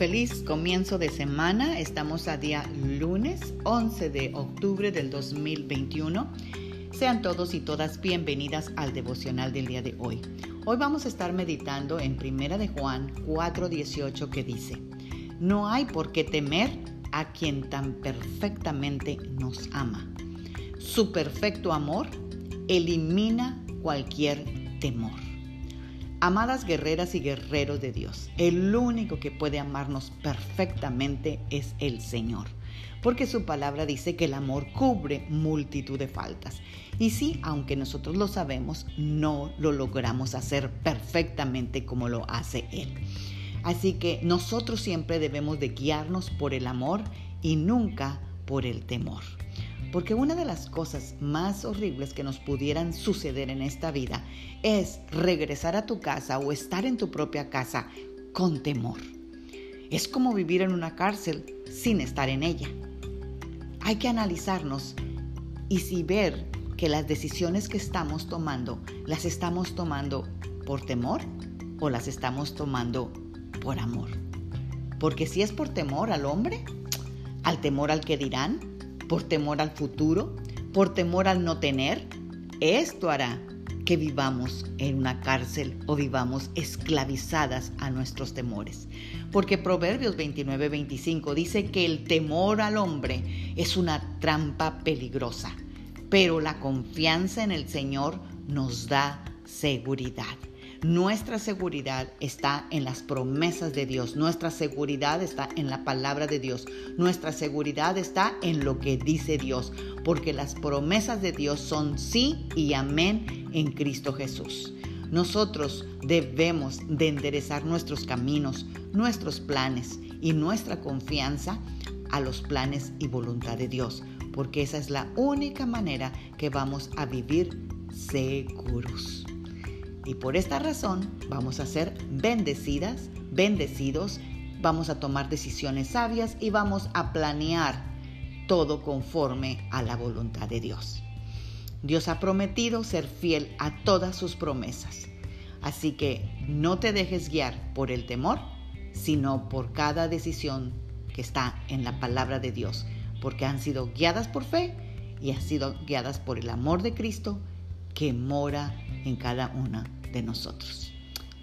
Feliz comienzo de semana. Estamos a día lunes 11 de octubre del 2021. Sean todos y todas bienvenidas al devocional del día de hoy. Hoy vamos a estar meditando en Primera de Juan 4:18 que dice: No hay por qué temer a quien tan perfectamente nos ama. Su perfecto amor elimina cualquier temor. Amadas guerreras y guerreros de Dios, el único que puede amarnos perfectamente es el Señor, porque su palabra dice que el amor cubre multitud de faltas. Y sí, aunque nosotros lo sabemos, no lo logramos hacer perfectamente como lo hace Él. Así que nosotros siempre debemos de guiarnos por el amor y nunca por el temor. Porque una de las cosas más horribles que nos pudieran suceder en esta vida es regresar a tu casa o estar en tu propia casa con temor. Es como vivir en una cárcel sin estar en ella. Hay que analizarnos y si ver que las decisiones que estamos tomando las estamos tomando por temor o las estamos tomando por amor. Porque si es por temor al hombre, al temor al que dirán, por temor al futuro, por temor al no tener, esto hará que vivamos en una cárcel o vivamos esclavizadas a nuestros temores. Porque Proverbios 29-25 dice que el temor al hombre es una trampa peligrosa, pero la confianza en el Señor nos da seguridad. Nuestra seguridad está en las promesas de Dios. Nuestra seguridad está en la palabra de Dios. Nuestra seguridad está en lo que dice Dios. Porque las promesas de Dios son sí y amén en Cristo Jesús. Nosotros debemos de enderezar nuestros caminos, nuestros planes y nuestra confianza a los planes y voluntad de Dios, porque esa es la única manera que vamos a vivir seguros. Y por esta razón vamos a ser bendecidas, bendecidos, vamos a tomar decisiones sabias y vamos a planear todo conforme a la voluntad de Dios. Dios ha prometido ser fiel a todas sus promesas. Así que no te dejes guiar por el temor, sino por cada decisión que está en la palabra de Dios, porque han sido guiadas por fe y han sido guiadas por el amor de Cristo que mora en cada una de nosotros.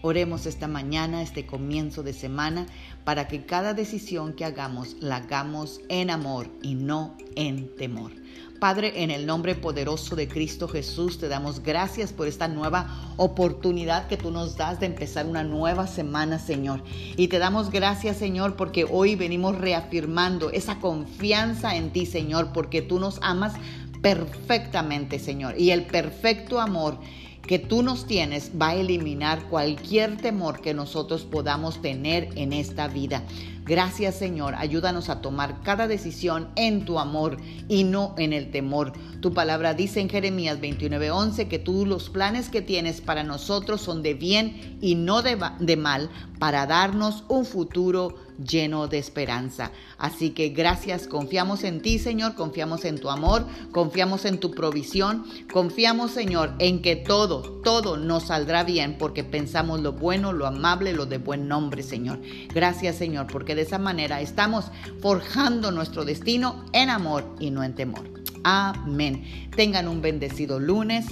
Oremos esta mañana, este comienzo de semana, para que cada decisión que hagamos la hagamos en amor y no en temor. Padre, en el nombre poderoso de Cristo Jesús, te damos gracias por esta nueva oportunidad que tú nos das de empezar una nueva semana, Señor. Y te damos gracias, Señor, porque hoy venimos reafirmando esa confianza en ti, Señor, porque tú nos amas perfectamente, Señor. Y el perfecto amor que tú nos tienes va a eliminar cualquier temor que nosotros podamos tener en esta vida. Gracias Señor, ayúdanos a tomar cada decisión en tu amor y no en el temor. Tu palabra dice en Jeremías 29:11 que tú los planes que tienes para nosotros son de bien y no de, de mal para darnos un futuro lleno de esperanza. Así que gracias, confiamos en ti, Señor, confiamos en tu amor, confiamos en tu provisión, confiamos, Señor, en que todo, todo nos saldrá bien porque pensamos lo bueno, lo amable, lo de buen nombre, Señor. Gracias, Señor, porque de esa manera estamos forjando nuestro destino en amor y no en temor. Amén. Tengan un bendecido lunes,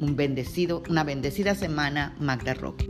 un bendecido, una bendecida semana, Magda Roque.